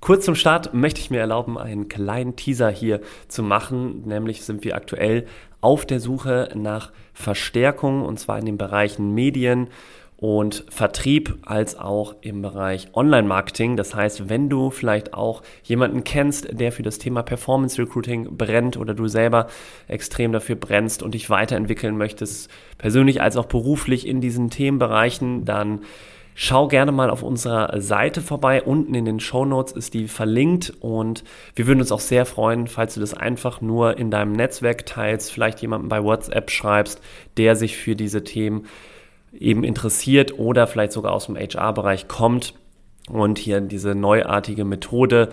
Kurz zum Start möchte ich mir erlauben, einen kleinen Teaser hier zu machen. Nämlich sind wir aktuell auf der Suche nach Verstärkung und zwar in den Bereichen Medien und Vertrieb als auch im Bereich Online-Marketing. Das heißt, wenn du vielleicht auch jemanden kennst, der für das Thema Performance Recruiting brennt oder du selber extrem dafür brennst und dich weiterentwickeln möchtest, persönlich als auch beruflich in diesen Themenbereichen, dann Schau gerne mal auf unserer Seite vorbei. Unten in den Show Notes ist die verlinkt und wir würden uns auch sehr freuen, falls du das einfach nur in deinem Netzwerk teilst, vielleicht jemanden bei WhatsApp schreibst, der sich für diese Themen eben interessiert oder vielleicht sogar aus dem HR-Bereich kommt und hier diese neuartige Methode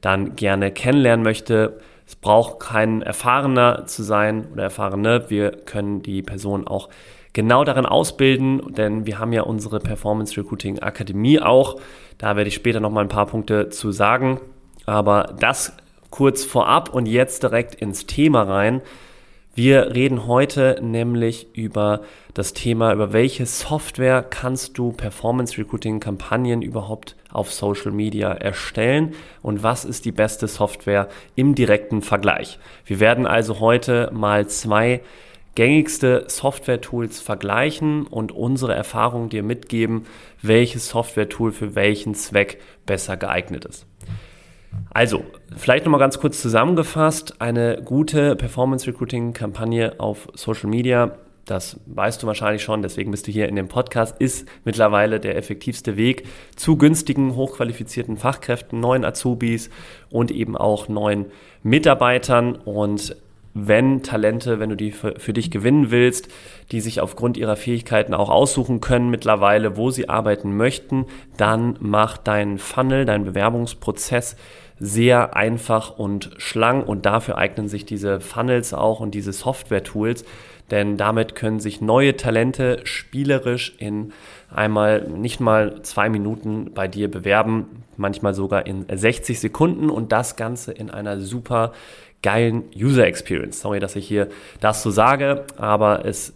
dann gerne kennenlernen möchte. Es braucht kein Erfahrener zu sein oder Erfahrene. Wir können die Person auch genau darin ausbilden, denn wir haben ja unsere Performance Recruiting Akademie auch. Da werde ich später noch mal ein paar Punkte zu sagen. Aber das kurz vorab und jetzt direkt ins Thema rein. Wir reden heute nämlich über das Thema, über welche Software kannst du Performance Recruiting Kampagnen überhaupt auf Social Media erstellen und was ist die beste Software im direkten Vergleich. Wir werden also heute mal zwei gängigste Software-Tools vergleichen und unsere Erfahrung dir mitgeben, welches Software-Tool für welchen Zweck besser geeignet ist. Also, vielleicht nochmal ganz kurz zusammengefasst, eine gute Performance-Recruiting-Kampagne auf Social Media, das weißt du wahrscheinlich schon, deswegen bist du hier in dem Podcast, ist mittlerweile der effektivste Weg zu günstigen, hochqualifizierten Fachkräften, neuen Azubis und eben auch neuen Mitarbeitern. Und wenn Talente, wenn du die für, für, dich gewinnen willst, die sich aufgrund ihrer Fähigkeiten auch aussuchen können mittlerweile, wo sie arbeiten möchten, dann mach deinen Funnel, deinen Bewerbungsprozess sehr einfach und schlank und dafür eignen sich diese Funnels auch und diese Software-Tools, denn damit können sich neue Talente spielerisch in einmal nicht mal zwei Minuten bei dir bewerben, manchmal sogar in 60 Sekunden und das Ganze in einer super geilen User Experience. Sorry, dass ich hier das so sage, aber es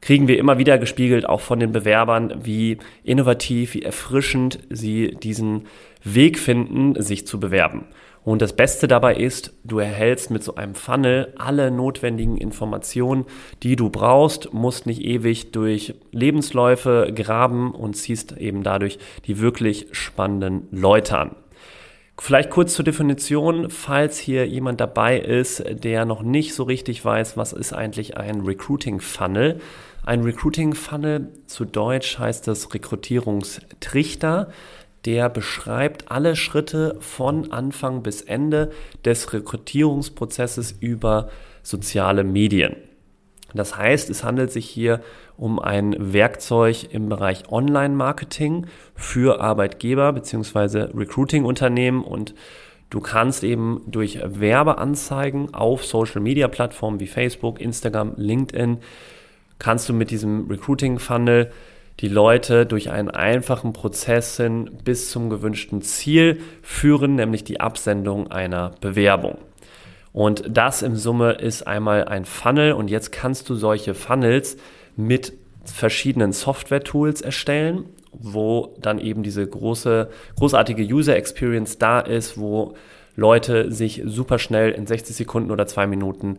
kriegen wir immer wieder gespiegelt, auch von den Bewerbern, wie innovativ, wie erfrischend sie diesen Weg finden, sich zu bewerben. Und das Beste dabei ist, du erhältst mit so einem Funnel alle notwendigen Informationen, die du brauchst, musst nicht ewig durch Lebensläufe graben und ziehst eben dadurch die wirklich spannenden Leute an. Vielleicht kurz zur Definition, falls hier jemand dabei ist, der noch nicht so richtig weiß, was ist eigentlich ein Recruiting Funnel. Ein Recruiting Funnel, zu Deutsch heißt das Rekrutierungstrichter, der beschreibt alle Schritte von Anfang bis Ende des Rekrutierungsprozesses über soziale Medien. Das heißt, es handelt sich hier um ein Werkzeug im Bereich Online-Marketing für Arbeitgeber bzw. Recruiting-Unternehmen und du kannst eben durch Werbeanzeigen auf Social-Media-Plattformen wie Facebook, Instagram, LinkedIn kannst du mit diesem Recruiting-Funnel die Leute durch einen einfachen Prozess hin bis zum gewünschten Ziel führen, nämlich die Absendung einer Bewerbung. Und das im Summe ist einmal ein Funnel und jetzt kannst du solche Funnels mit verschiedenen Software-Tools erstellen, wo dann eben diese große, großartige User Experience da ist, wo Leute sich super schnell in 60 Sekunden oder zwei Minuten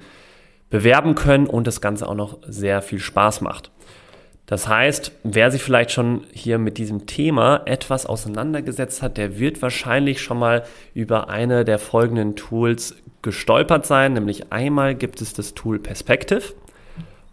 bewerben können und das Ganze auch noch sehr viel Spaß macht. Das heißt, wer sich vielleicht schon hier mit diesem Thema etwas auseinandergesetzt hat, der wird wahrscheinlich schon mal über eine der folgenden Tools gestolpert sein. Nämlich einmal gibt es das Tool Perspective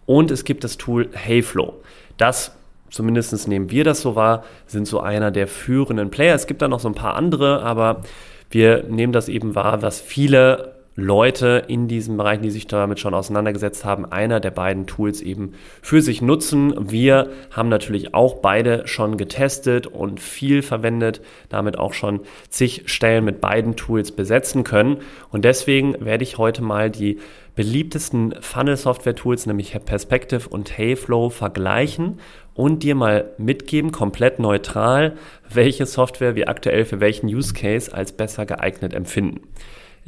und es gibt das Tool Heyflow. Das zumindest nehmen wir das so wahr, sind so einer der führenden Player. Es gibt da noch so ein paar andere, aber wir nehmen das eben wahr, was viele Leute in diesem Bereich, die sich damit schon auseinandergesetzt haben, einer der beiden Tools eben für sich nutzen. Wir haben natürlich auch beide schon getestet und viel verwendet, damit auch schon zig Stellen mit beiden Tools besetzen können. Und deswegen werde ich heute mal die beliebtesten Funnel-Software-Tools, nämlich Perspective und Heyflow, vergleichen und dir mal mitgeben, komplett neutral, welche Software wir aktuell für welchen Use Case als besser geeignet empfinden.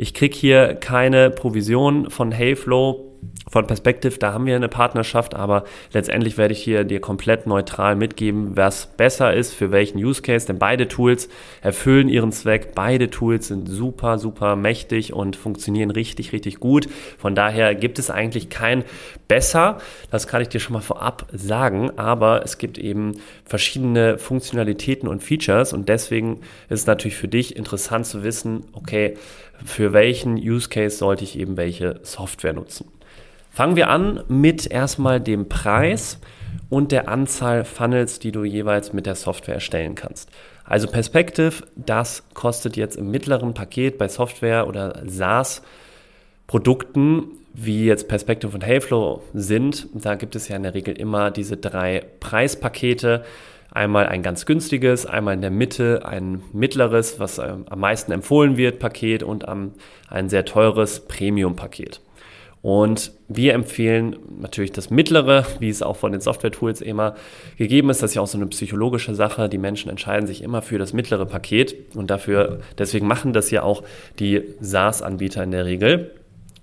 Ich kriege hier keine Provision von Heyflow von Perspective, da haben wir eine Partnerschaft, aber letztendlich werde ich hier dir komplett neutral mitgeben, was besser ist für welchen Use Case, denn beide Tools erfüllen ihren Zweck. Beide Tools sind super, super mächtig und funktionieren richtig, richtig gut. Von daher gibt es eigentlich kein besser, das kann ich dir schon mal vorab sagen, aber es gibt eben verschiedene Funktionalitäten und Features und deswegen ist es natürlich für dich interessant zu wissen, okay, für welchen Use Case sollte ich eben welche Software nutzen. Fangen wir an mit erstmal dem Preis und der Anzahl Funnels, die du jeweils mit der Software erstellen kannst. Also Perspective, das kostet jetzt im mittleren Paket bei Software oder SaaS-Produkten, wie jetzt Perspective und Heyflow sind. Da gibt es ja in der Regel immer diese drei Preispakete. Einmal ein ganz günstiges, einmal in der Mitte ein mittleres, was am meisten empfohlen wird, Paket und ein sehr teures Premium-Paket. Und wir empfehlen natürlich das Mittlere, wie es auch von den Software-Tools immer gegeben ist. Das ist ja auch so eine psychologische Sache. Die Menschen entscheiden sich immer für das mittlere Paket und dafür, deswegen machen das ja auch die SaaS-Anbieter in der Regel.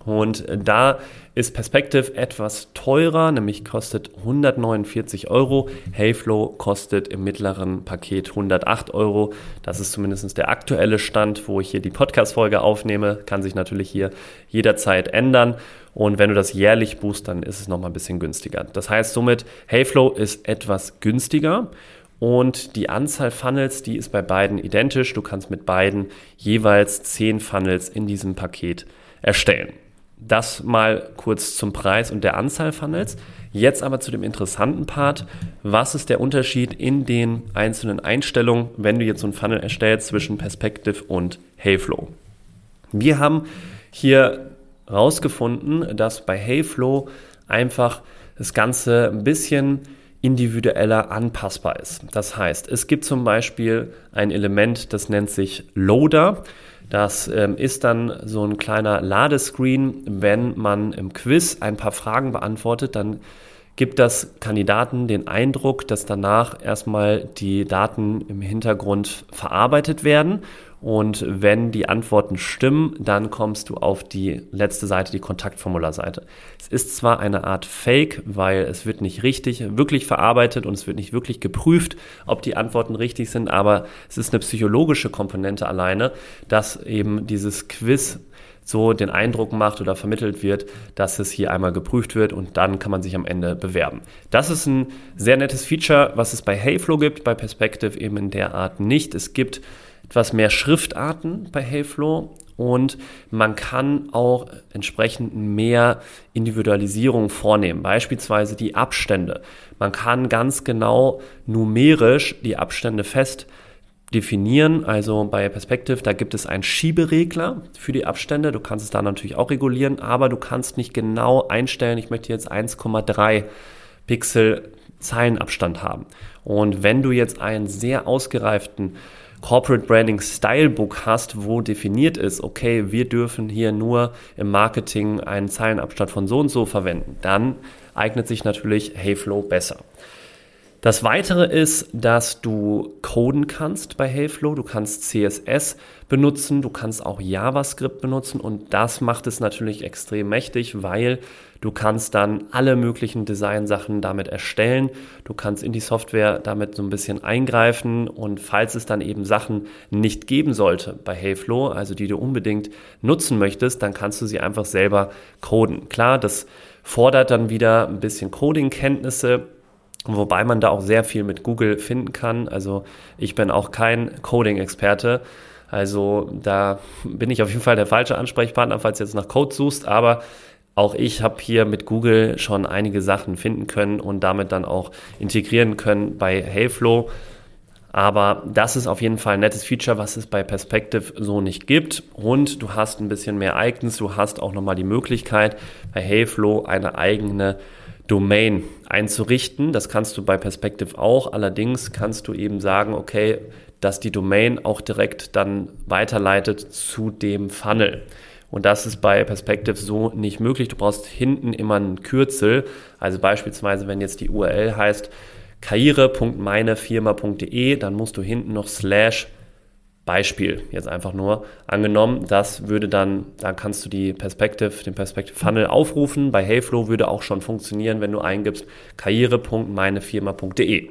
Und da ist Perspective etwas teurer, nämlich kostet 149 Euro. Heyflow kostet im mittleren Paket 108 Euro. Das ist zumindest der aktuelle Stand, wo ich hier die Podcast-Folge aufnehme. Kann sich natürlich hier jederzeit ändern. Und wenn du das jährlich buchst, dann ist es nochmal ein bisschen günstiger. Das heißt somit, Heyflow ist etwas günstiger. Und die Anzahl Funnels, die ist bei beiden identisch. Du kannst mit beiden jeweils 10 Funnels in diesem Paket erstellen. Das mal kurz zum Preis und der Anzahl Funnels. Jetzt aber zu dem interessanten Part. Was ist der Unterschied in den einzelnen Einstellungen, wenn du jetzt so einen Funnel erstellst zwischen Perspective und Heyflow? Wir haben hier herausgefunden, dass bei Heyflow einfach das Ganze ein bisschen individueller anpassbar ist. Das heißt, es gibt zum Beispiel ein Element, das nennt sich Loader. Das ähm, ist dann so ein kleiner Ladescreen. Wenn man im Quiz ein paar Fragen beantwortet, dann gibt das Kandidaten den Eindruck, dass danach erstmal die Daten im Hintergrund verarbeitet werden und wenn die Antworten stimmen, dann kommst du auf die letzte Seite, die Kontaktformularseite. Es ist zwar eine Art Fake, weil es wird nicht richtig, wirklich verarbeitet und es wird nicht wirklich geprüft, ob die Antworten richtig sind, aber es ist eine psychologische Komponente alleine, dass eben dieses Quiz so den Eindruck macht oder vermittelt wird, dass es hier einmal geprüft wird und dann kann man sich am Ende bewerben. Das ist ein sehr nettes Feature, was es bei Heyflow gibt, bei Perspective eben in der Art nicht. Es gibt etwas mehr Schriftarten bei Heyflow und man kann auch entsprechend mehr Individualisierung vornehmen, beispielsweise die Abstände. Man kann ganz genau numerisch die Abstände fest definieren. Also bei Perspective, da gibt es einen Schieberegler für die Abstände. Du kannst es da natürlich auch regulieren, aber du kannst nicht genau einstellen, ich möchte jetzt 1,3 Pixel Zeilenabstand haben. Und wenn du jetzt einen sehr ausgereiften Corporate Branding Stylebook hast, wo definiert ist, okay, wir dürfen hier nur im Marketing einen Zeilenabstand von so und so verwenden, dann eignet sich natürlich Heyflow besser. Das weitere ist, dass du coden kannst bei Heyflow. Du kannst CSS benutzen, du kannst auch JavaScript benutzen und das macht es natürlich extrem mächtig, weil du kannst dann alle möglichen Designsachen damit erstellen. Du kannst in die Software damit so ein bisschen eingreifen und falls es dann eben Sachen nicht geben sollte bei Heyflow, also die du unbedingt nutzen möchtest, dann kannst du sie einfach selber coden. Klar, das fordert dann wieder ein bisschen Coding-Kenntnisse Wobei man da auch sehr viel mit Google finden kann. Also ich bin auch kein Coding-Experte. Also da bin ich auf jeden Fall der falsche Ansprechpartner, falls du jetzt nach Code suchst. Aber auch ich habe hier mit Google schon einige Sachen finden können und damit dann auch integrieren können bei Heyflow. Aber das ist auf jeden Fall ein nettes Feature, was es bei Perspective so nicht gibt. Und du hast ein bisschen mehr Icons. Du hast auch nochmal die Möglichkeit, bei Heyflow eine eigene Domain einzurichten. Das kannst du bei Perspective auch. Allerdings kannst du eben sagen, okay, dass die Domain auch direkt dann weiterleitet zu dem Funnel. Und das ist bei Perspective so nicht möglich. Du brauchst hinten immer ein Kürzel. Also beispielsweise, wenn jetzt die URL heißt karriere.meinefirma.de, dann musst du hinten noch slash Beispiel jetzt einfach nur angenommen. Das würde dann, da kannst du die Perspective, den Perspective Funnel aufrufen. Bei Heyflow würde auch schon funktionieren, wenn du eingibst karriere.meinefirma.de.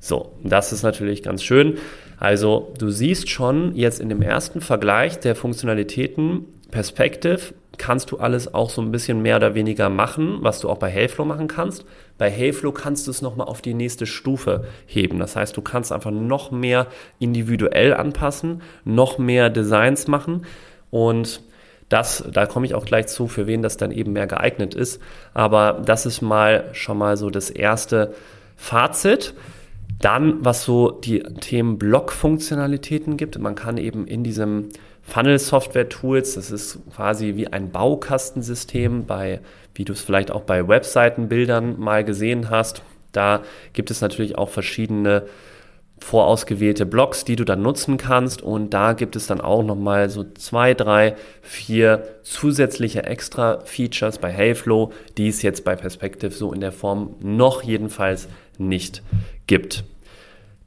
So, das ist natürlich ganz schön. Also du siehst schon jetzt in dem ersten Vergleich der Funktionalitäten Perspective kannst du alles auch so ein bisschen mehr oder weniger machen, was du auch bei Heyflow machen kannst. Bei Heyflow kannst du es nochmal auf die nächste Stufe heben. Das heißt, du kannst einfach noch mehr individuell anpassen, noch mehr Designs machen und das, da komme ich auch gleich zu, für wen das dann eben mehr geeignet ist. Aber das ist mal schon mal so das erste Fazit. Dann, was so die Themen Block-Funktionalitäten gibt. Man kann eben in diesem Funnel-Software-Tools, das ist quasi wie ein Baukastensystem, bei, wie du es vielleicht auch bei Webseitenbildern mal gesehen hast. Da gibt es natürlich auch verschiedene vorausgewählte Blocks, die du dann nutzen kannst. Und da gibt es dann auch nochmal so zwei, drei, vier zusätzliche extra Features bei Heyflow, die es jetzt bei Perspective so in der Form noch jedenfalls nicht gibt.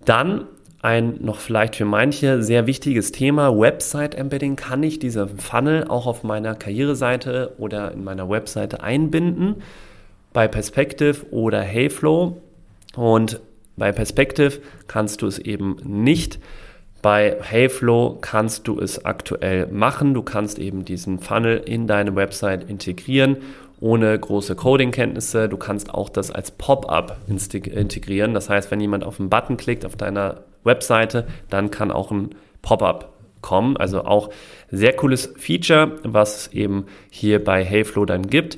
Dann ein noch vielleicht für manche sehr wichtiges Thema, Website Embedding. Kann ich diese Funnel auch auf meiner Karriereseite oder in meiner Webseite einbinden? Bei Perspective oder Heyflow. Und bei Perspective kannst du es eben nicht. Bei Heyflow kannst du es aktuell machen. Du kannst eben diesen Funnel in deine Website integrieren ohne große Coding-Kenntnisse. Du kannst auch das als Pop-up integrieren. Das heißt, wenn jemand auf einen Button klickt auf deiner Webseite, dann kann auch ein Pop-up kommen. Also auch sehr cooles Feature, was es eben hier bei Heyflow dann gibt.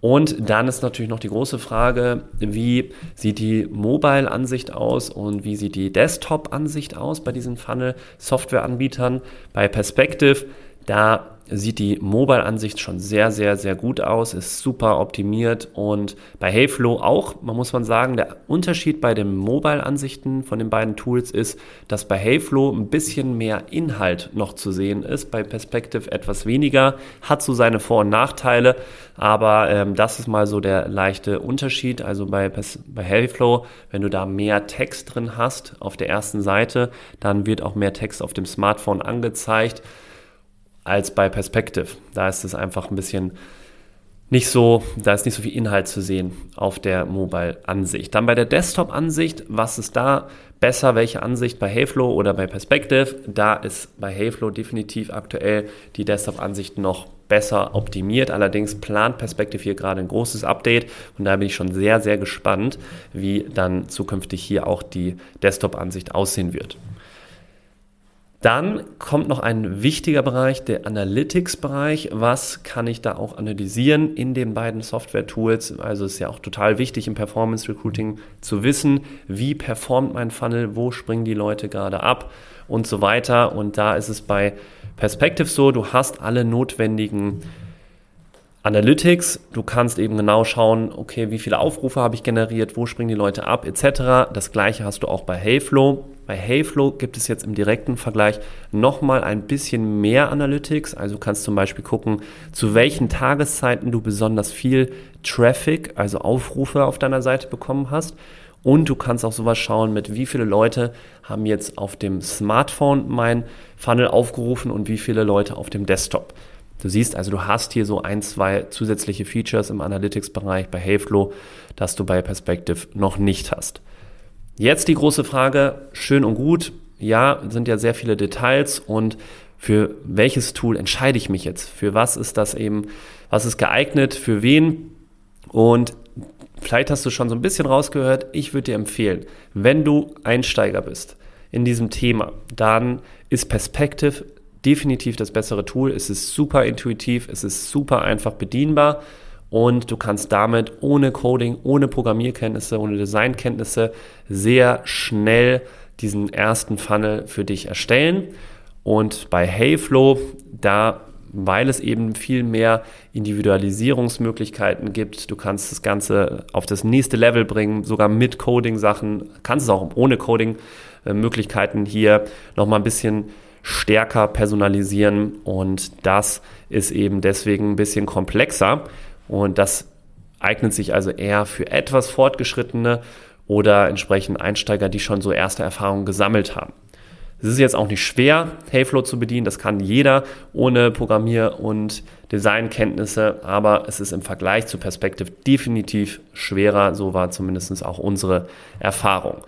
Und dann ist natürlich noch die große Frage, wie sieht die Mobile-Ansicht aus und wie sieht die Desktop-Ansicht aus bei diesen Funnel-Software-Anbietern. Bei Perspective, da sieht die Mobile-Ansicht schon sehr, sehr, sehr gut aus, ist super optimiert und bei Heyflow auch, man muss man sagen, der Unterschied bei den Mobile-Ansichten von den beiden Tools ist, dass bei Heyflow ein bisschen mehr Inhalt noch zu sehen ist, bei Perspective etwas weniger, hat so seine Vor- und Nachteile, aber ähm, das ist mal so der leichte Unterschied, also bei, bei Heyflow, wenn du da mehr Text drin hast auf der ersten Seite, dann wird auch mehr Text auf dem Smartphone angezeigt, als bei Perspective. Da ist es einfach ein bisschen nicht so, da ist nicht so viel Inhalt zu sehen auf der Mobile-Ansicht. Dann bei der Desktop-Ansicht, was ist da besser, welche Ansicht bei Heyflow oder bei Perspective? Da ist bei Heyflow definitiv aktuell die Desktop-Ansicht noch besser optimiert. Allerdings plant Perspective hier gerade ein großes Update und da bin ich schon sehr, sehr gespannt, wie dann zukünftig hier auch die Desktop-Ansicht aussehen wird. Dann kommt noch ein wichtiger Bereich, der Analytics-Bereich. Was kann ich da auch analysieren in den beiden Software-Tools? Also ist ja auch total wichtig im Performance-Recruiting zu wissen, wie performt mein Funnel, wo springen die Leute gerade ab und so weiter. Und da ist es bei Perspective so, du hast alle notwendigen Analytics, du kannst eben genau schauen, okay, wie viele Aufrufe habe ich generiert, wo springen die Leute ab, etc. Das gleiche hast du auch bei Heyflow. Bei Heyflow gibt es jetzt im direkten Vergleich nochmal ein bisschen mehr Analytics. Also du kannst zum Beispiel gucken, zu welchen Tageszeiten du besonders viel Traffic, also Aufrufe auf deiner Seite bekommen hast. Und du kannst auch sowas schauen, mit wie viele Leute haben jetzt auf dem Smartphone mein Funnel aufgerufen und wie viele Leute auf dem Desktop. Du siehst also, du hast hier so ein, zwei zusätzliche Features im Analytics-Bereich bei Heyflow, das du bei Perspective noch nicht hast. Jetzt die große Frage, schön und gut, ja, sind ja sehr viele Details und für welches Tool entscheide ich mich jetzt? Für was ist das eben, was ist geeignet, für wen? Und vielleicht hast du schon so ein bisschen rausgehört, ich würde dir empfehlen, wenn du Einsteiger bist in diesem Thema, dann ist Perspective definitiv das bessere Tool. Es ist super intuitiv, es ist super einfach bedienbar und du kannst damit ohne Coding, ohne Programmierkenntnisse, ohne Designkenntnisse sehr schnell diesen ersten Funnel für dich erstellen. Und bei Heyflow, da weil es eben viel mehr Individualisierungsmöglichkeiten gibt. Du kannst das Ganze auf das nächste Level bringen, sogar mit Coding-Sachen, kannst es auch ohne Coding-Möglichkeiten hier nochmal ein bisschen stärker personalisieren. Und das ist eben deswegen ein bisschen komplexer. Und das eignet sich also eher für etwas fortgeschrittene oder entsprechend Einsteiger, die schon so erste Erfahrungen gesammelt haben. Es ist jetzt auch nicht schwer, Heyflow zu bedienen, das kann jeder ohne Programmier- und Designkenntnisse, aber es ist im Vergleich zu Perspective definitiv schwerer, so war zumindest auch unsere Erfahrung.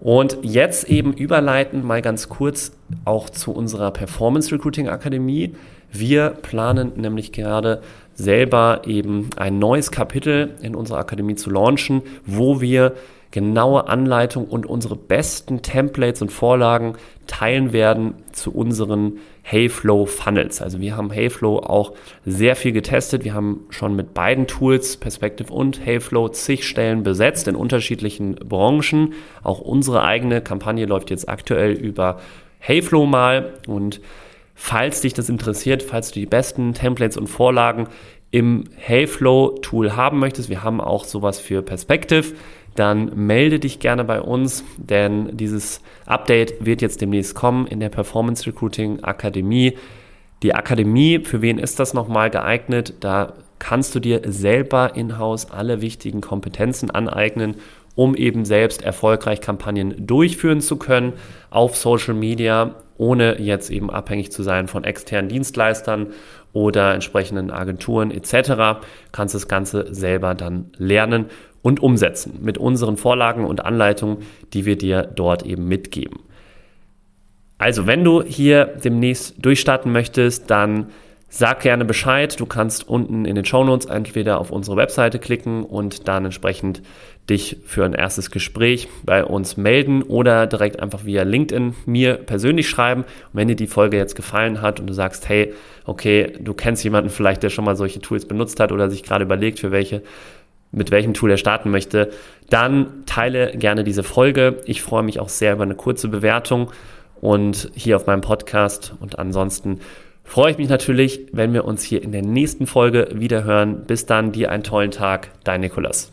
Und jetzt eben überleiten mal ganz kurz auch zu unserer Performance Recruiting Akademie. Wir planen nämlich gerade selber eben ein neues Kapitel in unserer Akademie zu launchen, wo wir genaue Anleitung und unsere besten Templates und Vorlagen teilen werden zu unseren Heyflow Funnels. Also wir haben Heyflow auch sehr viel getestet. Wir haben schon mit beiden Tools, Perspective und Heyflow, zig Stellen besetzt in unterschiedlichen Branchen. Auch unsere eigene Kampagne läuft jetzt aktuell über Heyflow mal und Falls dich das interessiert, falls du die besten Templates und Vorlagen im Heyflow-Tool haben möchtest, wir haben auch sowas für Perspective, dann melde dich gerne bei uns, denn dieses Update wird jetzt demnächst kommen in der Performance Recruiting Akademie. Die Akademie, für wen ist das nochmal geeignet? Da kannst du dir selber in-house alle wichtigen Kompetenzen aneignen, um eben selbst erfolgreich Kampagnen durchführen zu können auf Social Media, ohne jetzt eben abhängig zu sein von externen Dienstleistern oder entsprechenden Agenturen etc. Kannst das Ganze selber dann lernen und umsetzen mit unseren Vorlagen und Anleitungen, die wir dir dort eben mitgeben. Also, wenn du hier demnächst durchstarten möchtest, dann sag gerne Bescheid. Du kannst unten in den Show Notes entweder auf unsere Webseite klicken und dann entsprechend dich für ein erstes Gespräch bei uns melden oder direkt einfach via LinkedIn mir persönlich schreiben. Und wenn dir die Folge jetzt gefallen hat und du sagst, hey, okay, du kennst jemanden vielleicht, der schon mal solche Tools benutzt hat oder sich gerade überlegt, für welche mit welchem Tool er starten möchte, dann teile gerne diese Folge. Ich freue mich auch sehr über eine kurze Bewertung und hier auf meinem Podcast. Und ansonsten freue ich mich natürlich, wenn wir uns hier in der nächsten Folge wieder hören. Bis dann, dir einen tollen Tag, dein Nikolas.